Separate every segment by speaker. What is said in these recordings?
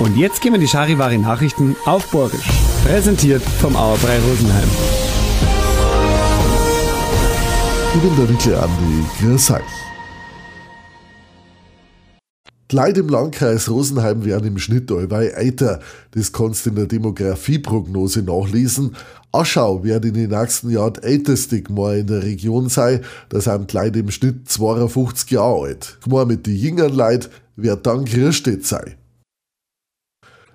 Speaker 1: Und jetzt gehen wir die Charivari Nachrichten auf Borgisch. Präsentiert vom Auerbrei Rosenheim.
Speaker 2: Die Leute im Landkreis Rosenheim werden im Schnitt allweil älter. Das kannst du in der Demografieprognose nachlesen. Aschau wird in den nächsten Jahren die älteste Gemeinde in der Region sein. Da sind die Leute im Schnitt 52 Jahre alt. Gemeinde mit den jüngeren Leuten wird dann Grierstedt sein.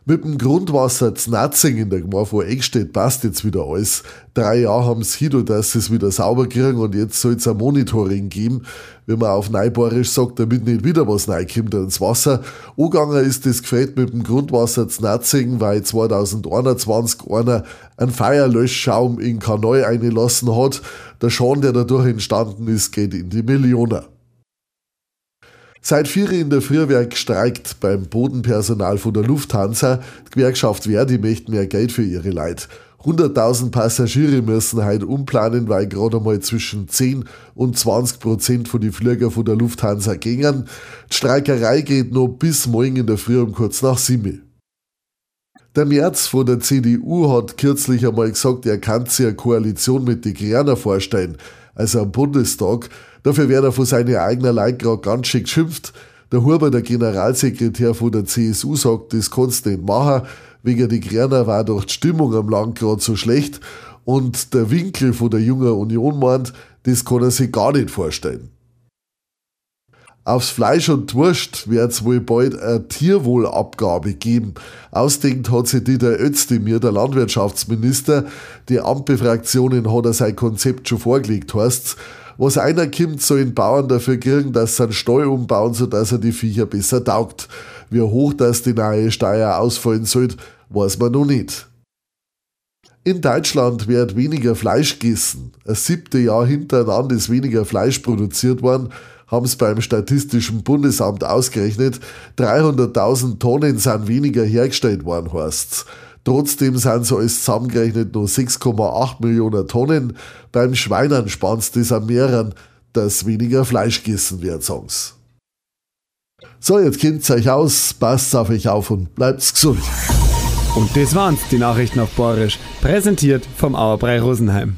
Speaker 2: Mit dem Grundwasser Znatzing in der Gemeinde von Eckstedt passt jetzt wieder alles. Drei Jahre haben sie hin, dass sie es wieder sauber kriegen und jetzt soll es ein Monitoring geben, wie man auf Neubarisch sagt, damit nicht wieder was reinkommt ins Wasser. Angegangen ist das Gefällt mit dem Grundwasser Znatzing, weil 2021 einer einen Feuerlöschschaum in Kanal eingelassen hat. Der Schaden, der dadurch entstanden ist, geht in die Millionen. Seit vier in der Frühwerk streikt beim Bodenpersonal von der Lufthansa. Die Gewerkschaft Verdi möchte mehr Geld für ihre Leute. 100.000 Passagiere müssen heute umplanen, weil gerade mal zwischen 10 und 20 Prozent von den Flüger von der Lufthansa gingen. Die Streikerei geht noch bis morgen in der Früh um kurz nach sieben. Der Merz von der CDU hat kürzlich einmal gesagt, er kann sich eine Koalition mit den Grünen vorstellen, also am Bundestag. Dafür wird er von seinen eigenen Leuten ganz schön geschimpft. Der Huber, der Generalsekretär von der CSU, sagt, das kannst du nicht machen. Wegen die Grüner war doch die Stimmung am Land so schlecht. Und der Winkel von der Jungen Union meint, das kann er sich gar nicht vorstellen. Aufs Fleisch und Wurst wird es wohl bald eine Tierwohlabgabe geben. Ausdenkt hat sich Dieter Özdemir, der Landwirtschaftsminister. Die Ampelfraktionen hat er sein Konzept schon vorgelegt, heißt's. Was einer kommt, sollen Bauern dafür kriegen, dass sie einen Stall umbauen, sodass er die Viecher besser taugt. Wie hoch das die neue Steuer ausfallen soll, weiß man noch nicht. In Deutschland wird weniger Fleisch gegessen. Ein siebte Jahr hintereinander ist weniger Fleisch produziert worden, haben es beim Statistischen Bundesamt ausgerechnet. 300.000 Tonnen sind weniger hergestellt worden, heißt's. Trotzdem sind so alles zusammengerechnet nur 6,8 Millionen Tonnen. Beim Schweinern spannt das an mehreren, dass weniger Fleisch gegessen wird, sagen's. So, jetzt kennt's euch aus, passt auf euch auf und bleibt's gesund.
Speaker 1: Und das waren's, die Nachrichten auf Borisch. Präsentiert vom Auerbrei Rosenheim.